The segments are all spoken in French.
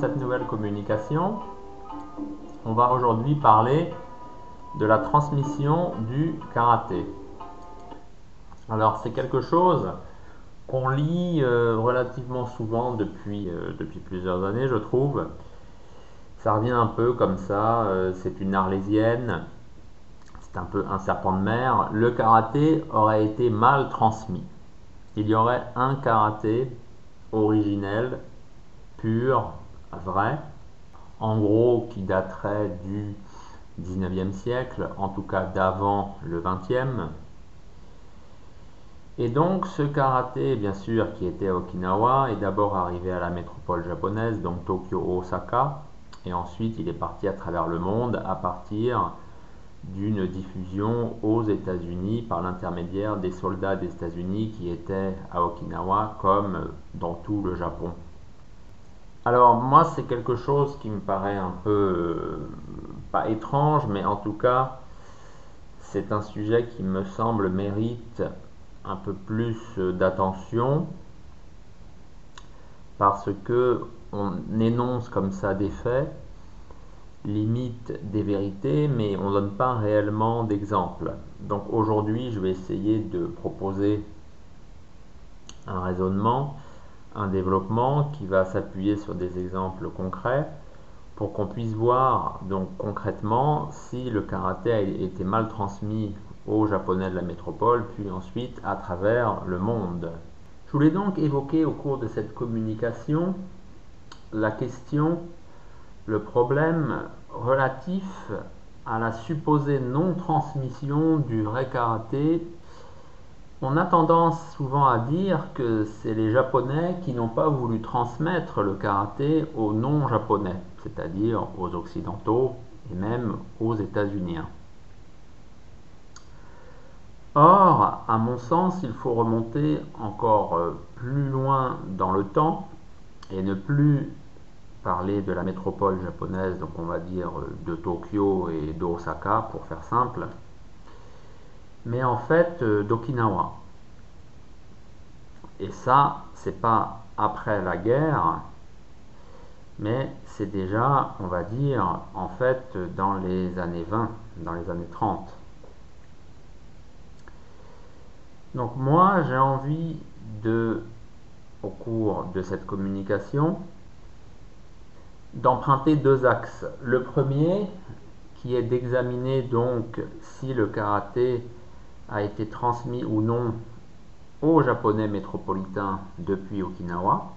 cette nouvelle communication, on va aujourd'hui parler de la transmission du karaté. Alors c'est quelque chose qu'on lit euh, relativement souvent depuis, euh, depuis plusieurs années, je trouve. Ça revient un peu comme ça, euh, c'est une arlésienne, c'est un peu un serpent de mer. Le karaté aurait été mal transmis. Il y aurait un karaté originel, pur, vrai, en gros qui daterait du 19e siècle, en tout cas d'avant le 20e. Et donc ce karaté, bien sûr, qui était à Okinawa, est d'abord arrivé à la métropole japonaise, donc Tokyo-Osaka, et ensuite il est parti à travers le monde à partir d'une diffusion aux États-Unis par l'intermédiaire des soldats des États-Unis qui étaient à Okinawa comme dans tout le Japon. Alors moi c'est quelque chose qui me paraît un peu euh, pas étrange mais en tout cas c'est un sujet qui me semble mérite un peu plus d'attention parce que on énonce comme ça des faits limite des vérités, mais on ne donne pas réellement d'exemples. Donc aujourd'hui, je vais essayer de proposer un raisonnement, un développement qui va s'appuyer sur des exemples concrets pour qu'on puisse voir donc concrètement si le karaté a été mal transmis aux japonais de la métropole, puis ensuite à travers le monde. Je voulais donc évoquer au cours de cette communication la question le problème relatif à la supposée non-transmission du vrai karaté, on a tendance souvent à dire que c'est les Japonais qui n'ont pas voulu transmettre le karaté aux non-japonais, c'est-à-dire aux Occidentaux et même aux États-Unis. Or, à mon sens, il faut remonter encore euh, plus loin dans le temps et ne plus parler de la métropole japonaise, donc on va dire euh, de Tokyo et d'Osaka pour faire simple, mais en fait euh, d'Okinawa. Et ça, c'est pas après la guerre, mais c'est déjà, on va dire, en fait, dans les années 20, dans les années 30. Donc moi, j'ai envie de, au cours de cette communication, d'emprunter deux axes. Le premier, qui est d'examiner donc si le karaté a été transmis ou non aux japonais métropolitains depuis Okinawa.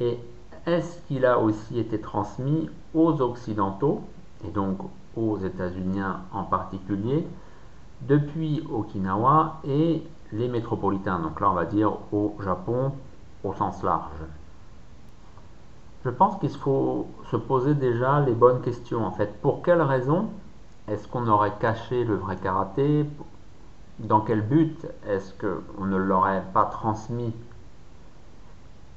Et est-ce qu'il a aussi été transmis aux occidentaux, et donc aux états-unis en particulier, depuis Okinawa et les métropolitains, donc là on va dire au Japon au sens large? Je pense qu'il faut se poser déjà les bonnes questions. En fait, pour quelle raison est-ce qu'on aurait caché le vrai karaté? Dans quel but est-ce qu'on ne l'aurait pas transmis?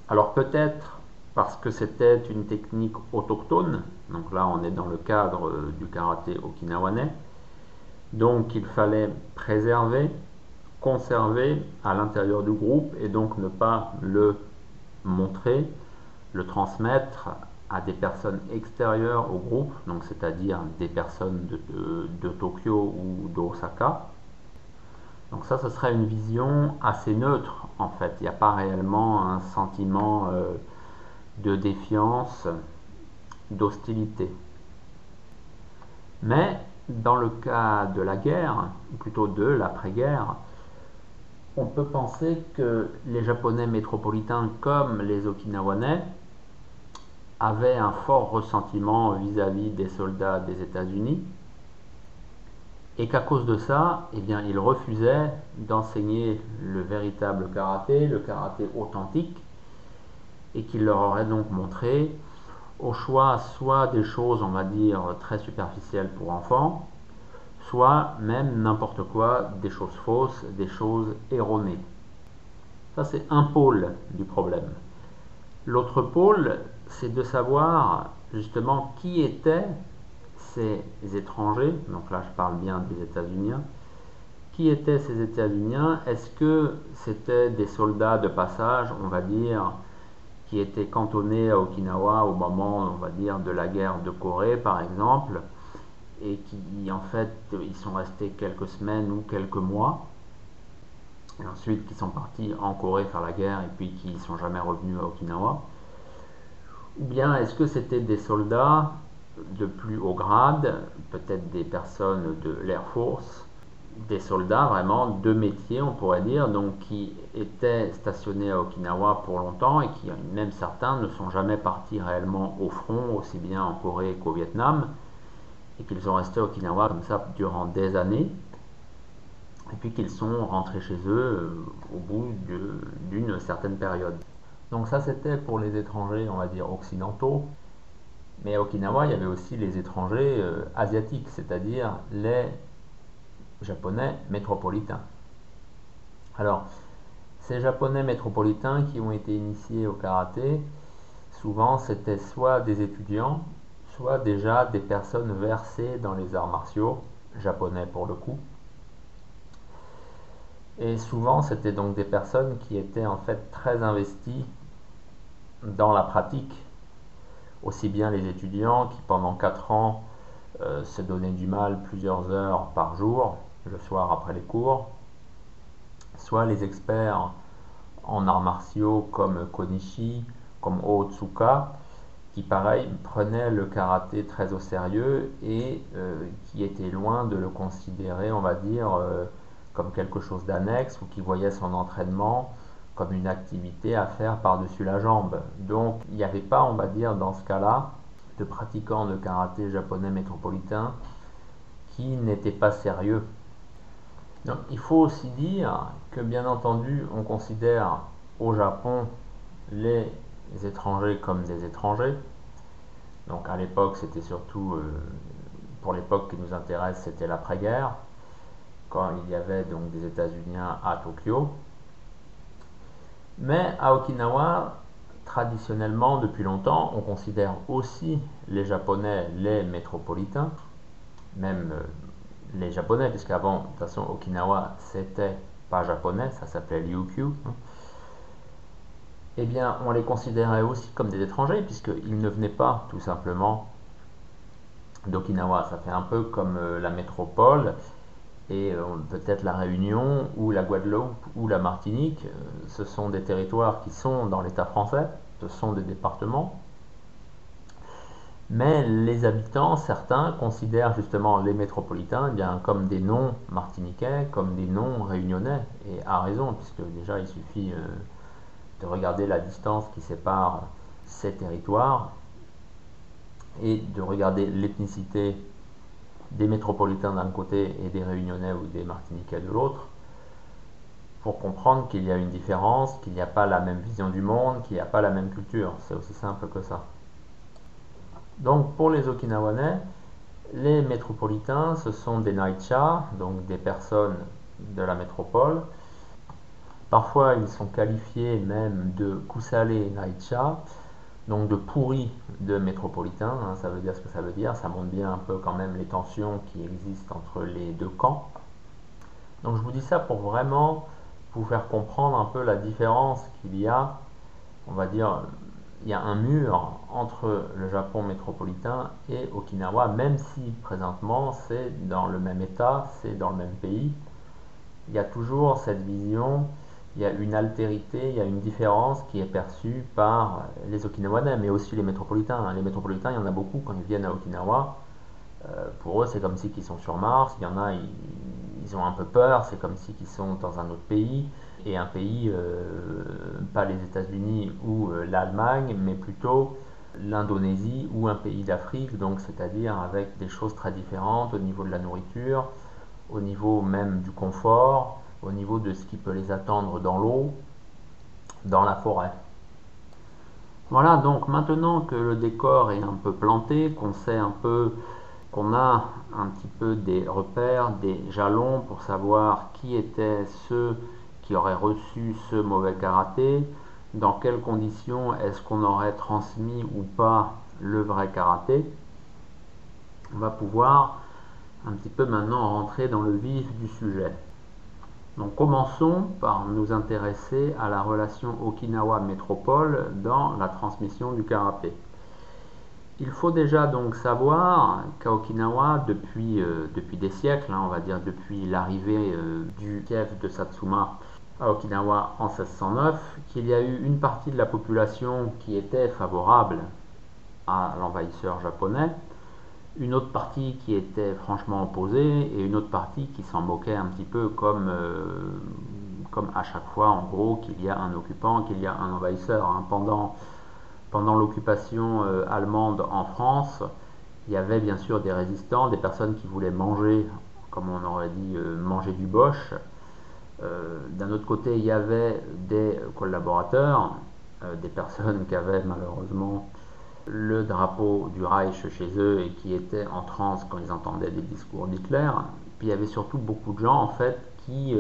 Alors peut-être parce que c'était une technique autochtone. Donc là, on est dans le cadre euh, du karaté okinawanais. Donc il fallait préserver, conserver à l'intérieur du groupe et donc ne pas le montrer le transmettre à des personnes extérieures au groupe, donc c'est-à-dire des personnes de, Tokyo ou d'Osaka. Donc ça, ce serait une vision assez neutre en fait. Il n'y a pas réellement un sentiment euh, de défiance, d'hostilité. Mais dans le cas de la guerre, ou plutôt de l'après-guerre, on peut penser que les Japonais métropolitains comme les Okinawanais avait un fort ressentiment vis-à-vis des soldats des États-Unis et qu'à cause de ça, eh bien, il refusait d'enseigner le véritable karaté, le karaté authentique, et qu'il leur aurait donc montré au choix soit des choses, on va dire, très superficielles pour enfants, soit même n'importe quoi, des choses fausses, des choses erronées. Ça, c'est un pôle du problème. L'autre pôle, c'est de savoir justement qui étaient ces étrangers, donc là je parle bien des États-Unis, qui étaient ces États-Unis Est-ce que c'était des soldats de passage, on va dire, qui étaient cantonnés à Okinawa au moment, on va dire, de la guerre de Corée, par exemple, et qui, en fait, ils sont restés quelques semaines ou quelques mois, et ensuite qui sont partis en Corée faire la guerre, et puis qui ne sont jamais revenus à Okinawa? Ou bien est-ce que c'était des soldats de plus haut grade, peut-être des personnes de l'Air Force, des soldats vraiment de métier, on pourrait dire, donc qui étaient stationnés à Okinawa pour longtemps et qui, même certains, ne sont jamais partis réellement au front, aussi bien en Corée qu'au Vietnam, et qu'ils sont restés à Okinawa comme ça durant des années, et puis qu'ils sont rentrés chez eux euh, au bout d'une certaine période. Donc ça c'était pour les étrangers, on va dire, occidentaux. Mais à Okinawa, il y avait aussi les étrangers euh, asiatiques, c'est-à-dire les japonais métropolitains. Alors, ces japonais métropolitains qui ont été initiés au karaté, souvent c'était soit des étudiants, soit déjà des personnes versées dans les arts martiaux, japonais pour le coup. Et souvent c'était donc des personnes qui étaient en fait très investies dans la pratique, aussi bien les étudiants qui pendant 4 ans euh, se donnaient du mal plusieurs heures par jour, le soir après les cours, soit les experts en arts martiaux comme Konishi, comme Otsuka, qui pareil prenaient le karaté très au sérieux et euh, qui étaient loin de le considérer, on va dire, euh, comme quelque chose d'annexe ou qui voyaient son entraînement comme une activité à faire par-dessus la jambe. Donc il n'y avait pas, on va dire, dans ce cas-là, de pratiquants de karaté japonais métropolitain qui n'étaient pas sérieux donc, il faut aussi dire que bien entendu, on considère au Japon les étrangers comme des étrangers. Donc à l'époque, c'était surtout, euh, pour l'époque qui nous intéresse, c'était l'après-guerre, quand il y avait donc des États-Unis à Tokyo. Mais à Okinawa, traditionnellement, depuis longtemps, on considère aussi les Japonais les métropolitains, même euh, les Japonais, puisqu'avant, de toute façon, Okinawa, c'était pas japonais, ça s'appelait Ryukyu. Hein. Eh bien, on les considérait aussi comme des étrangers, puisqu'ils ne venaient pas tout simplement d'Okinawa. Ça fait un peu comme euh, la métropole et euh, peut-être la Réunion ou la Guadeloupe ou la Martinique. Euh, ce sont des territoires qui sont dans l'État français, ce sont des départements mais les habitants, certains, considèrent justement les métropolitains eh bien, comme des noms martiniquais, comme des noms réunionnais, et à raison, puisque déjà il suffit euh, de regarder la distance qui sépare ces territoires et de regarder l'ethnicité des métropolitains d'un côté et des réunionnais ou des martiniquais de l'autre, pour comprendre qu'il y a une différence, qu'il n'y a pas la même vision du monde, qu'il n'y a pas la même culture. C'est aussi simple que ça. Donc pour les Okinawanais, les métropolitains, ce sont des Naicha, donc des personnes de la métropole. Parfois, ils sont qualifiés même de Kusale Naicha, donc de pourris de métropolitains. Hein, ça veut dire ce que ça veut dire. Ça montre bien un peu quand même les tensions qui existent entre les deux camps. Donc je vous dis ça pour vraiment vous faire comprendre un peu la différence qu'il y a, on va dire, il y a un mur entre le Japon métropolitain et Okinawa, même si présentement c'est dans le même état, c'est dans le même pays. Il y a toujours cette vision, il y a une altérité, il y a une différence qui est perçue par les Okinawanais, mais aussi les métropolitains. Les métropolitains, il y en a beaucoup quand ils viennent à Okinawa. Euh, pour eux, c'est comme si ils sont sur Mars. Il y en a, ils, ont un peu peur, c'est comme si ils sont dans un autre pays et un pays, euh, pas les États-Unis ou euh, l'Allemagne, mais plutôt l'Indonésie ou un pays d'Afrique, donc c'est-à-dire avec des choses très différentes au niveau de la nourriture, au niveau même du confort, au niveau de ce qui peut les attendre dans l'eau, dans la forêt. Voilà, donc maintenant que le décor est un peu planté, qu'on sait un peu, qu'on a un petit peu des repères, des jalons pour savoir qui étaient ceux aurait reçu ce mauvais karaté, dans quelles conditions est-ce qu'on aurait transmis ou pas le vrai karaté. On va pouvoir un petit peu maintenant rentrer dans le vif du sujet. Donc commençons par nous intéresser à la relation Okinawa-métropole dans la transmission du karaté. Il faut déjà donc savoir qu'à Okinawa, depuis, euh, des siècles, hein, on va dire depuis l'arrivée euh, du chef de Satsuma à Okinawa en 1609, qu'il y a eu une partie de la population qui était favorable à l'envahisseur japonais, une autre partie qui était franchement opposée et une autre partie qui s'en moquait un petit peu comme, euh, à chaque fois en gros qu'il y a un occupant, qu'il y a un envahisseur. Hein. Pendant l'occupation euh, allemande en France, il y avait bien sûr des résistants, des personnes qui voulaient manger, comme on aurait dit, euh, manger du bosch. Euh, d'un autre côté, il y avait des collaborateurs, des personnes qui avaient malheureusement le drapeau du Reich chez eux et qui étaient en transe quand ils entendaient des discours d'Hitler. Puis il y avait surtout beaucoup de gens en fait qui,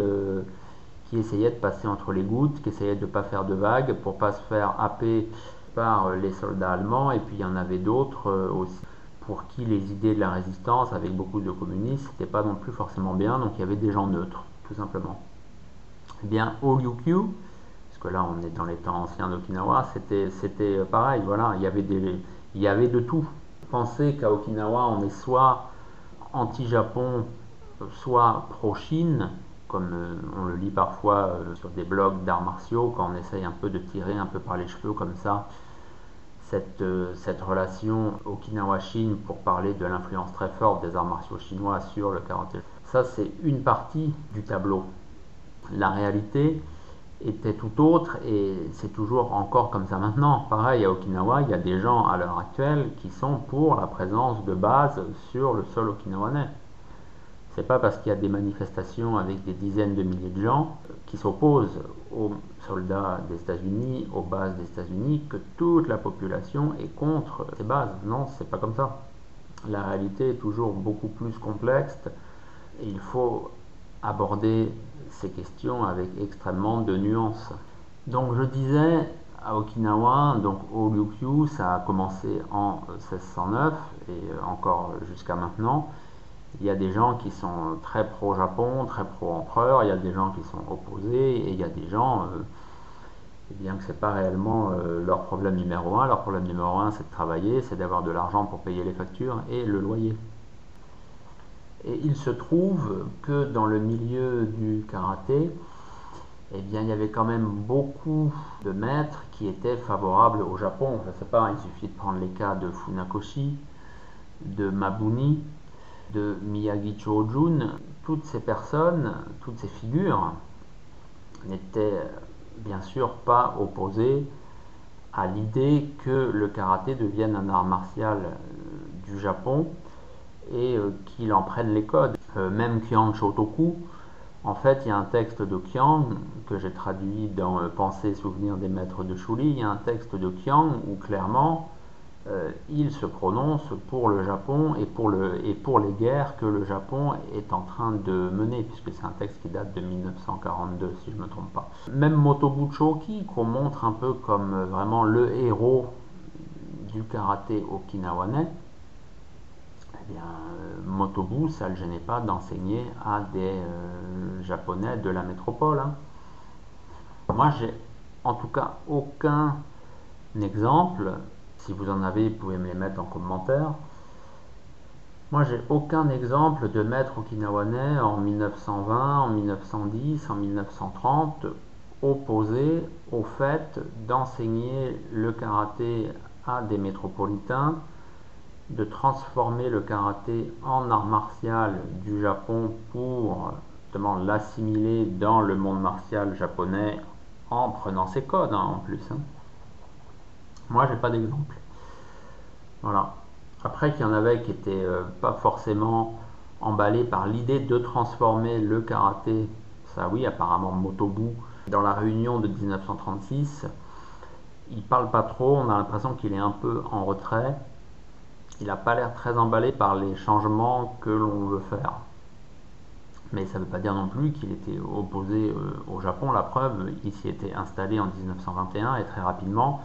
qui essayaient de passer entre les gouttes, qui essayaient de ne pas faire de vagues pour pas se faire happer par euh, les soldats allemands, et puis il y en avait d'autres euh, aussi pour qui les idées de la résistance, avec beaucoup de communistes, n'étaient pas non plus forcément bien, donc il y avait des gens neutres, tout simplement. Eh bien, au Ryukyu, que là on est dans les temps anciens d'Okinawa, c'était, pareil, voilà, il y, avait des, il y avait de tout. Pensez qu'à Okinawa on est soit anti-Japon, soit pro-Chine, comme euh, on le lit parfois sur des blogs d'arts martiaux, quand on essaye un peu de tirer un peu par les cheveux comme ça cette, euh, cette relation Okinawa-Chine pour parler de l'influence très forte des arts martiaux chinois sur le karaté. Ça, c'est une partie du tableau. La réalité était tout autre et c'est toujours encore comme ça maintenant. Pareil, à Okinawa, il y a des gens à l'heure actuelle qui sont pour la présence de base sur le sol okinawanais. C'est pas parce qu'il y a des manifestations avec des dizaines de milliers de gens qui s'opposent aux soldats des États-Unis, aux bases des États-Unis, que toute la population est contre ces bases. Non, c'est pas comme ça. La réalité est toujours beaucoup plus complexe et il faut aborder ces questions avec extrêmement de nuances. Donc je disais à Okinawa, donc au Ryukyu, ça a commencé en 1609 et encore jusqu'à maintenant. Il y a des gens qui sont très pro-Japon, très pro-empereur, il y a des gens qui sont opposés, et il y a des gens, euh, eh bien que ce n'est pas réellement euh, leur problème numéro un. Leur problème numéro un, c'est de travailler, c'est d'avoir de l'argent pour payer les factures et le loyer. Et il se trouve que dans le milieu du karaté, eh bien, il y avait quand même beaucoup de maîtres qui étaient favorables au Japon. Il suffit de prendre les cas de Funakoshi, de Mabuni, de Miyagi Chojun, toutes ces personnes, toutes ces figures n'étaient bien sûr pas opposées à l'idée que le karaté devienne un art martial euh, du Japon et euh, qu'il en prenne les codes. Euh, même Kyan Shotoku, en fait, il y a un texte de Kyan que j'ai traduit dans Pensée et souvenirs des maîtres de Shuli. Il y a un texte de Kyan où clairement euh, il se prononce pour le Japon et pour, les guerres que le Japon est en train de mener, puisque c'est un texte qui date de 1942, si je ne me trompe pas. Même Motobu Choki, qu'on montre un peu comme euh, vraiment le héros du karaté okinawanais, eh bien, euh, Motobu, ça ne le gênait pas d'enseigner à des Japonais de la métropole. Hein. Moi, j'ai en tout cas aucun exemple si vous en avez, vous pouvez me les mettre en commentaire. Moi, j'ai aucun exemple de maître okinawanais en 1920, en 1910, en 1930 opposé au fait d'enseigner le karaté à des métropolitains, de transformer le karaté en art martial du Japon pour l'assimiler dans le monde martial japonais en prenant ses codes hein, en plus. Hein. Moi, j'ai pas d'exemple. Voilà. Après, qu'il y en avait qui n'étaient euh, pas forcément emballés par l'idée de transformer le karaté, ça oui, apparemment Motobu, dans la réunion de 1936, il parle pas trop, on a l'impression qu'il est un peu en retrait. Il n'a pas l'air très emballé par les changements que l'on veut faire. Mais ça ne veut pas dire non plus qu'il était opposé euh, au Japon. La preuve, il s'y était installé en 1921 et très rapidement,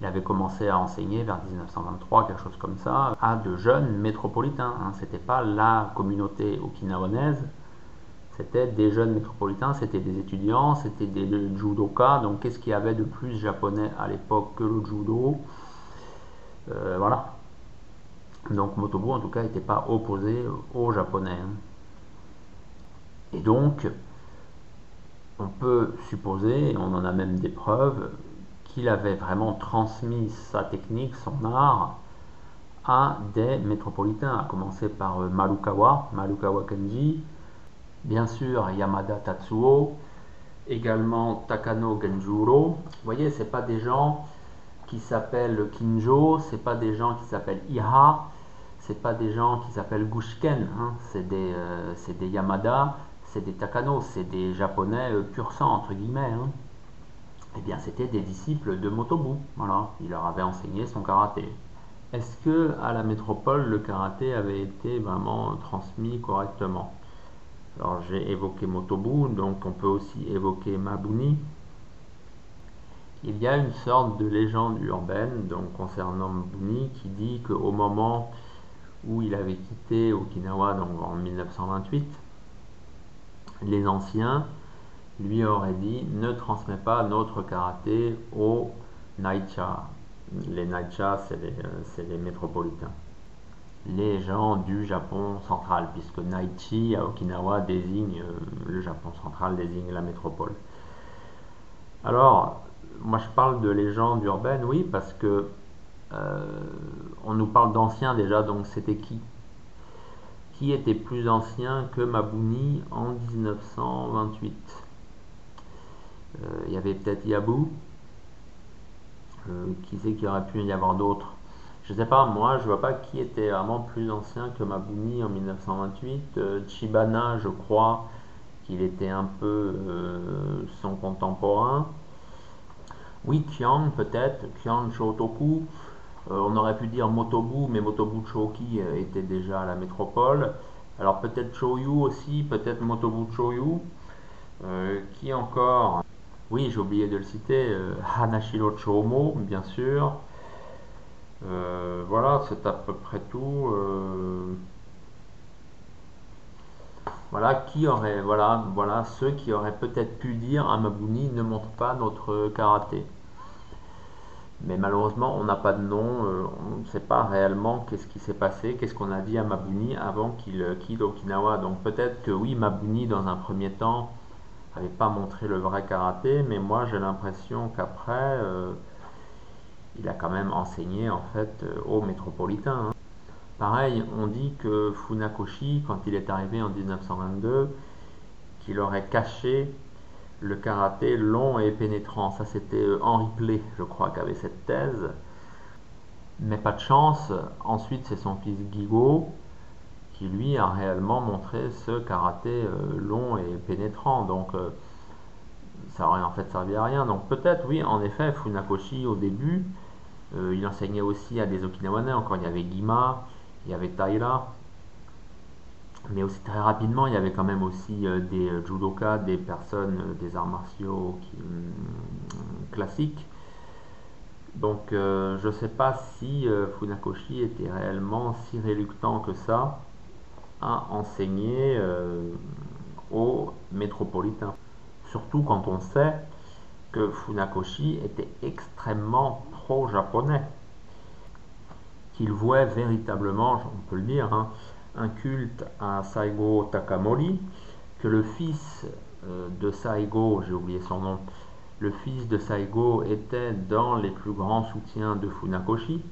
il avait commencé à enseigner vers 1923, quelque chose comme ça, à de jeunes métropolitains. Hein. C'était pas la communauté okinawanaise, C'était des jeunes métropolitains, c'était des étudiants, c'était des judokas. Donc qu'est-ce qu'il y avait de plus japonais à l'époque que le judo? Euh, Voilà. Donc Motobu en tout cas n'était pas opposé aux japonais. Et donc, on peut supposer, et on en a même des preuves, qu'il avait vraiment transmis sa technique, son art, à des métropolitains, à commencer par euh, Marukawa, Marukawa Kenji, bien sûr Yamada Tatsuo, également Takano Genjuro. Vous voyez, ce pas des gens qui s'appellent Kinjo, c'est pas des gens qui s'appellent Iha, c'est pas des gens qui s'appellent Gushken, hein. c'est des, euh, des, Yamada, c'est des Takano, c'est des japonais euh, pur sang, entre guillemets. Hein. Eh bien, c'était des disciples de Motobu. Voilà, il leur avait enseigné son karaté. Est-ce que à la métropole, le karaté avait été vraiment transmis correctement? Alors, j'ai évoqué Motobu, donc on peut aussi évoquer Mabuni. Il y a une sorte de légende urbaine concernant Mabuni qui dit qu'au moment où il avait quitté Okinawa en 1928, les anciens lui auraient dit ne transmets pas notre karaté aux Naicha, les Naicha, euh, c'est les, métropolitains. Les gens du Japon central, puisque Naichi à Okinawa désigne, euh, le Japon central désigne la métropole. Alors, moi je parle de légendes urbaines, oui, parce que euh, on nous parle d'anciens déjà, donc c'était qui? Qui était plus ancien que Mabuni en 1928 Il y avait peut-être Yabu, euh, qui sait qu'il aurait pu y avoir d'autres? Je sais pas, moi je vois pas qui était vraiment plus ancien que Mabuni en 1928. Euh, Chibana, je crois qu'il était un peu euh, son contemporain. Oui, Qian peut-être, Qian Shotoku. on aurait pu dire Motobu, mais Motobu Choki était déjà à la métropole. Alors peut-être Choyu aussi, peut-être Motobu Choyu. qui encore? Oui, j'ai oublié de le citer, euh, Hanashiro Chomo, bien sûr. Euh, voilà, c'est à peu près tout. Euh. voilà, qui aurait, voilà, voilà, ceux qui auraient peut-être pu dire à Mabuni ne montre pas notre karaté. Mais malheureusement, on n'a pas de nom, on ne sait pas réellement qu'est-ce qui s'est passé, qu'est-ce qu'on a dit à Mabuni avant qu'il quitte Okinawa. Donc peut-être que oui, Mabuni, dans un premier temps, n'avait pas montré le vrai karaté, mais moi j'ai l'impression qu'après, euh, il a quand même enseigné en fait euh, aux métropolitains. Hein. Pareil, on dit que Funakoshi, quand il est arrivé en 1922, qu'il aurait caché le karaté long et pénétrant. Ça, c'était euh, Henri Play, je crois, qui avait cette thèse. Mais pas de chance. Ensuite, c'est son fils Guigo lui a réellement montré ce karaté euh, long et pénétrant. Donc euh, ça aurait en fait servi à rien. Donc peut-être oui, en effet, Funakoshi au début, il enseignait aussi à des Okinawanais. Encore il y avait Gima, il y avait Taira. Mais aussi très rapidement, il y avait quand même aussi des judokas, des personnes des arts martiaux mm, classiques. Donc je ne sais pas si Funakoshi était réellement si réluctant que ça à enseigner euh, aux métropolitains. Surtout quand on sait que Funakoshi était extrêmement pro-japonais, qu'il vouait véritablement, on peut le dire, hein, un culte à Saigo Takamori, que le fils euh, de Saigo, j'ai oublié son nom, le fils de Saigo était dans les plus grands soutiens de Funakoshi,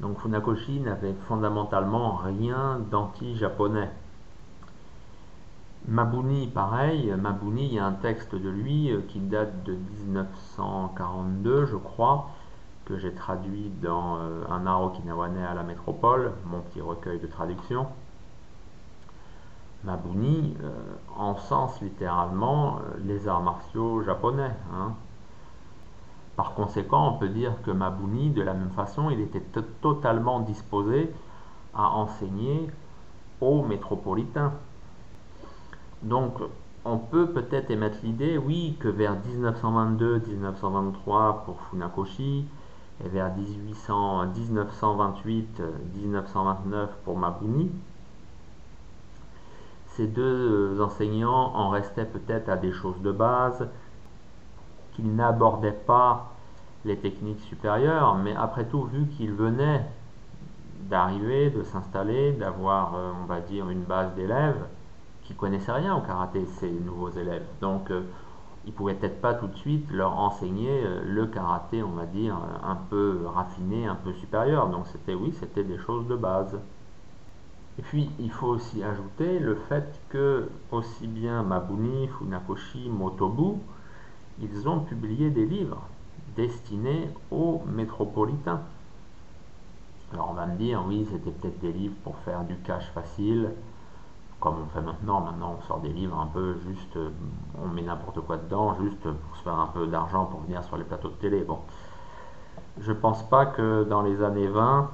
donc Funakoshi n'avait fondamentalement rien d'anti-japonais. Mabuni, pareil, Mabuni, il y a un texte de lui euh, qui date de 1942, je crois, que j'ai traduit dans euh, Un art okinawanais à la métropole, mon petit recueil de traduction. Mabuni euh, encense littéralement les arts martiaux japonais. Hein. Par conséquent, on peut dire que Mabuni, de la même façon, il était totalement disposé à enseigner aux métropolitains. Donc, on peut peut-être émettre l'idée, oui, que vers 1922-1923 pour Funakoshi, et vers 1928-1929 pour Mabuni, ces deux enseignants en restaient peut-être à des choses de base, qu'ils n'abordaient pas les techniques supérieures, mais après tout, vu qu'ils venaient d'arriver, de s'installer, d'avoir, euh, on va dire, une base d'élèves qui connaissaient rien au karaté, ces nouveaux élèves. Donc, euh, ils pouvaient peut-être pas tout de suite leur enseigner euh, le karaté, on va dire, un peu raffiné, un peu supérieur. Donc, c'était, oui, c'était des choses de base. Et puis, il faut aussi ajouter le fait que aussi bien Mabuni, Funakoshi, Motobu, ils ont publié des livres destinés aux métropolitains. Alors on va me dire, oui, c'était peut-être des livres pour faire du cash facile, comme on fait maintenant. Maintenant, on sort des livres un peu juste, on met n'importe quoi dedans, juste pour se faire un peu d'argent pour venir sur les plateaux de télé. Bon, je pense pas que dans les années 20,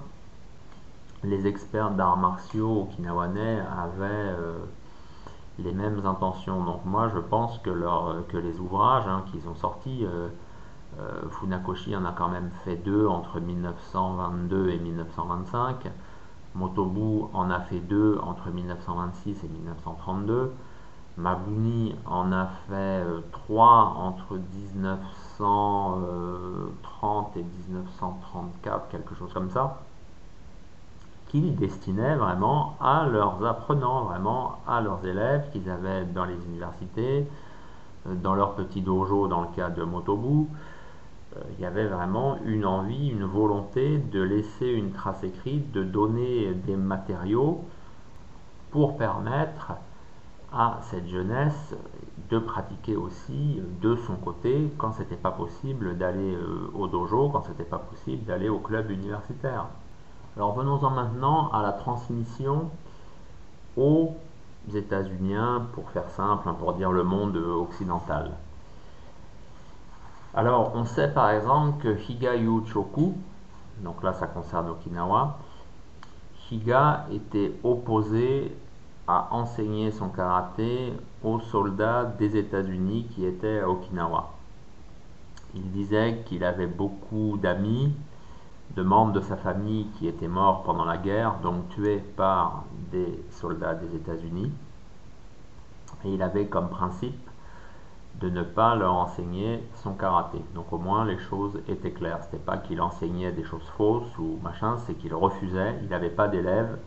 les experts d'arts martiaux okinawanais avaient euh, les mêmes intentions. Donc moi, je pense que, que les ouvrages hein, qu'ils ont sortis, euh, euh, Funakoshi en a quand même fait deux entre 1922 et 1925. Motobu en a fait deux entre 1926 et 1932. Mabuni en a fait trois entre 1930 et 1934, quelque chose comme ça qu'ils destinaient vraiment à leurs apprenants, vraiment à leurs élèves qu'ils avaient dans les universités, euh, dans leur petit dojo dans le cas de Motobu. Euh, il y avait vraiment une envie, une volonté de laisser une trace écrite, de donner des matériaux pour permettre à cette jeunesse de pratiquer aussi de son côté quand c'était pas possible d'aller euh, au dojo, quand c'était pas possible d'aller au club universitaire. Alors venons-en maintenant à la transmission aux États-Unis, pour faire simple, hein, pour dire le monde occidental. Alors on sait par exemple que Higayu Choku, donc là ça concerne Okinawa, Higa était opposé à enseigner son karaté aux soldats des États-Unis qui étaient à Okinawa. Il disait qu'il avait beaucoup d'amis de membres de sa famille qui étaient morts pendant la guerre, donc tués par des soldats des États-Unis. Et il avait comme principe de ne pas leur enseigner son karaté. Donc au moins les choses étaient claires. C'était pas qu'il enseignait des choses fausses ou machin, c'est qu'il refusait. Il n'avait pas d'élèves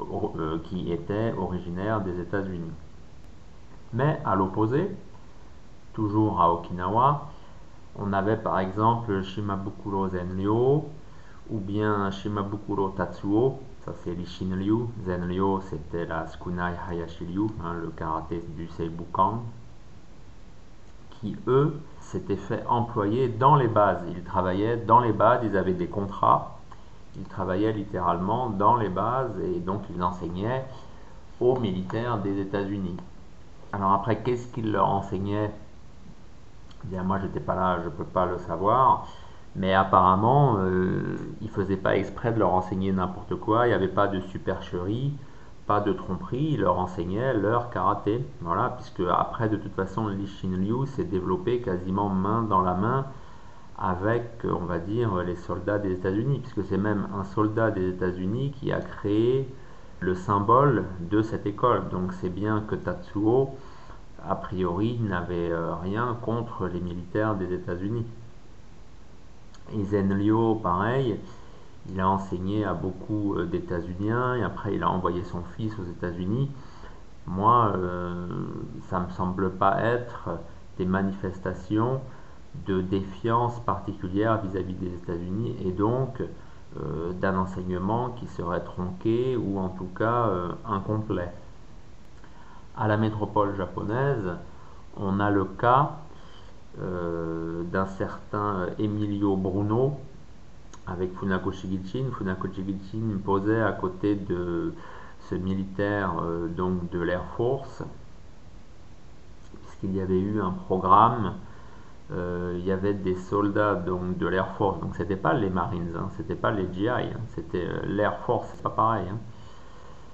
euh, qui étaient originaires des États-Unis. Mais à l'opposé, toujours à Okinawa, on avait par exemple Shimabukuro Zenryo ou bien Shimabukuro Tatsuo, ça c'est. Zenryo c'était la Tsukunai Hayashiryu, hein, le karaté du Seibukan, qui eux s'étaient fait employer dans les bases. Ils travaillaient dans les bases, ils avaient des contrats, ils travaillaient littéralement dans les bases et donc ils enseignaient aux militaires des États-Unis. Alors après, qu'est-ce qu'ils leur enseignaient? Bien, moi, j'étais pas là, je peux pas le savoir. Mais apparemment, euh, ils ne faisaient pas exprès de leur enseigner n'importe quoi. Il n'y avait pas de supercherie, de tromperie. Ils leur enseignaient leur karaté. Voilà, puisque après, de toute façon, l'Ishin Liu s'est développé quasiment main dans la main avec, on va dire, les soldats des États-Unis. Puisque c'est même un soldat des États-Unis qui a créé le symbole de cette école. Donc c'est bien que Tatsuo a priori, n'avait euh, rien contre les militaires des États-Unis. Et Zenlio, pareil, il a enseigné à beaucoup euh, d'États-Uniens et après il a envoyé son fils aux États-Unis. Moi, euh, ça me semble pas être des manifestations de défiance particulière vis-à-vis des États-Unis et donc d'un enseignement qui serait tronqué ou en tout cas incomplet à la métropole japonaise, on a le cas euh, d'un certain Emilio Bruno avec Funakoshi Gichin. Funakoshi Gichin posait à côté de ce militaire euh, donc de l'Air Force, puisqu'il y avait eu un programme. Euh, il y avait des soldats donc de l'Air Force, donc c'était pas les Marines, hein, c'était pas les GI, hein, c'était l'Air Force, c'est pas pareil. Hein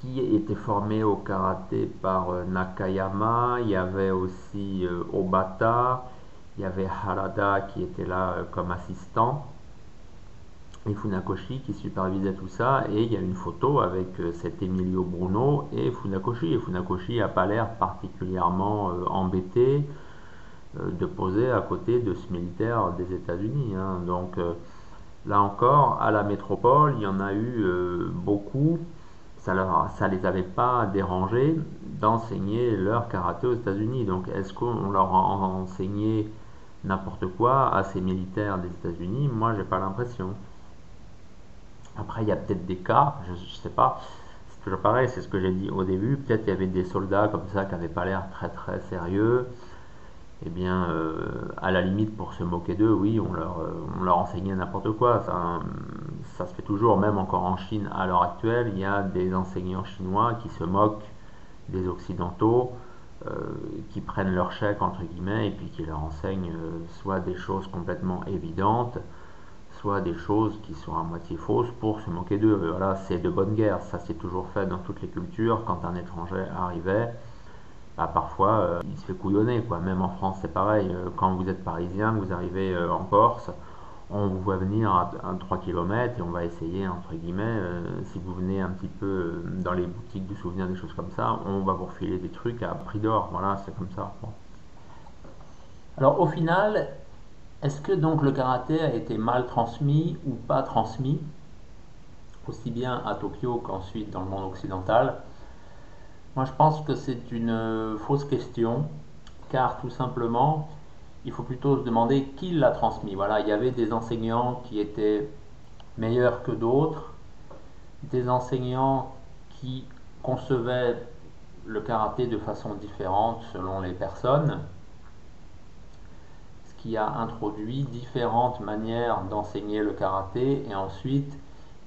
qui était formé au karaté par euh, Nakayama, il y avait aussi euh, Obata, il y avait Harada qui était là euh, comme assistant. Et Funakoshi qui supervisait tout ça. Et il y a une photo avec cet Emilio Bruno et Funakoshi. Et Funakoshi n'a pas l'air particulièrement embêté de poser à côté de ce militaire des États-Unis. Hein. Donc là encore, à la métropole, il y en a eu beaucoup ça ne les avait pas dérangés d'enseigner leur karaté aux États-Unis. Donc est-ce qu'on leur a enseigné n'importe quoi à ces militaires des États-Unis? Moi, j'ai pas l'impression. Après, il y a peut-être des cas, je ne sais pas. C'est toujours pareil, c'est ce que j'ai dit au début. Peut-être il y avait des soldats comme ça qui n'avaient pas l'air très très sérieux eh bien, euh, à la limite, pour se moquer d'eux, oui, on leur, euh, enseignait n'importe quoi. Ça, ça se fait toujours, même encore en Chine à l'heure actuelle, il y a des enseignants chinois qui se moquent des Occidentaux, euh, qui prennent leur chèque, entre guillemets, et puis qui leur enseignent soit des choses complètement évidentes, soit des choses qui sont à moitié fausses pour se moquer d'eux. Voilà, c'est de bonne guerre. Ça s'est toujours fait dans toutes les cultures. Quand un étranger arrivait, bah, parfois euh, il se fait couillonner. Même en France, c'est pareil. Euh, quand vous êtes parisien, vous arrivez euh, en Corse, on vous voit venir à, 3 km et on va essayer, entre guillemets, si vous venez un petit peu dans les boutiques de souvenirs, des choses comme ça, on va vous refiler des trucs à prix d'or. Voilà, c'est comme ça. Alors au final, est-ce que donc le karaté a été mal transmis ou pas transmis, aussi bien à Tokyo qu'ensuite dans le monde occidental? Moi, je pense que c'est une euh, fausse question, car tout simplement, il faut plutôt se demander qui l'a transmis. Voilà, il y avait des enseignants qui étaient meilleurs que d'autres, des enseignants qui concevaient le karaté de façon différente selon les personnes, qui a introduit différentes manières d'enseigner le karaté et ensuite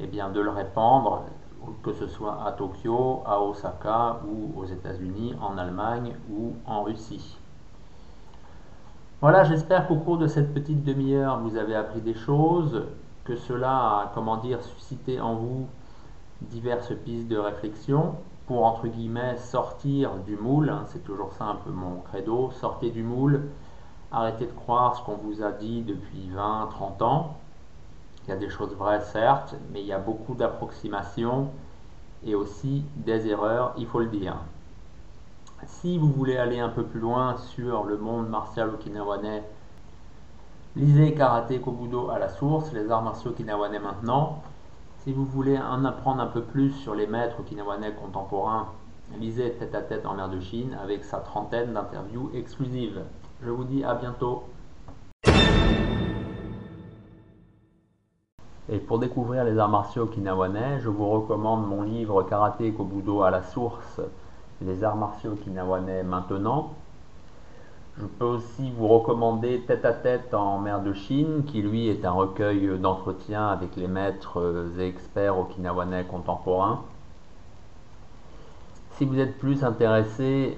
eh bien, de le répandre que ce soit à Tokyo, à Osaka ou aux États-Unis, en Allemagne ou en Russie. Voilà, j'espère qu'au cours de cette petite demi-heure, vous avez appris des choses, que cela a, comment dire, suscité en vous diverses pistes de réflexion pour, entre guillemets, sortir du moule. Hein, c'est toujours ça un peu mon credo. Sortez du moule, arrêtez de croire ce qu'on vous a dit depuis 20, 30 ans il y a des choses vraies, certes, mais il y a beaucoup d'approximations et aussi des erreurs, il faut le dire. Si vous voulez aller un peu plus loin sur le monde martial okinawanais, lisez Karaté Kobudo à la source, les arts martiaux okinawanais maintenant. Si vous voulez en apprendre un peu plus sur les maîtres okinawanais contemporains, lisez Tête à tête en mer de Chine avec sa trentaine d'interviews exclusives. Je vous dis à bientôt. Et pour découvrir les arts martiaux okinawanais, je vous recommande mon livre Karaté Kobudo à la source, les arts martiaux okinawanais maintenant. Je peux aussi vous recommander Tête à tête en mer de Chine, qui lui est un recueil d'entretien avec les maîtres et experts okinawanais contemporains. Si vous êtes plus intéressé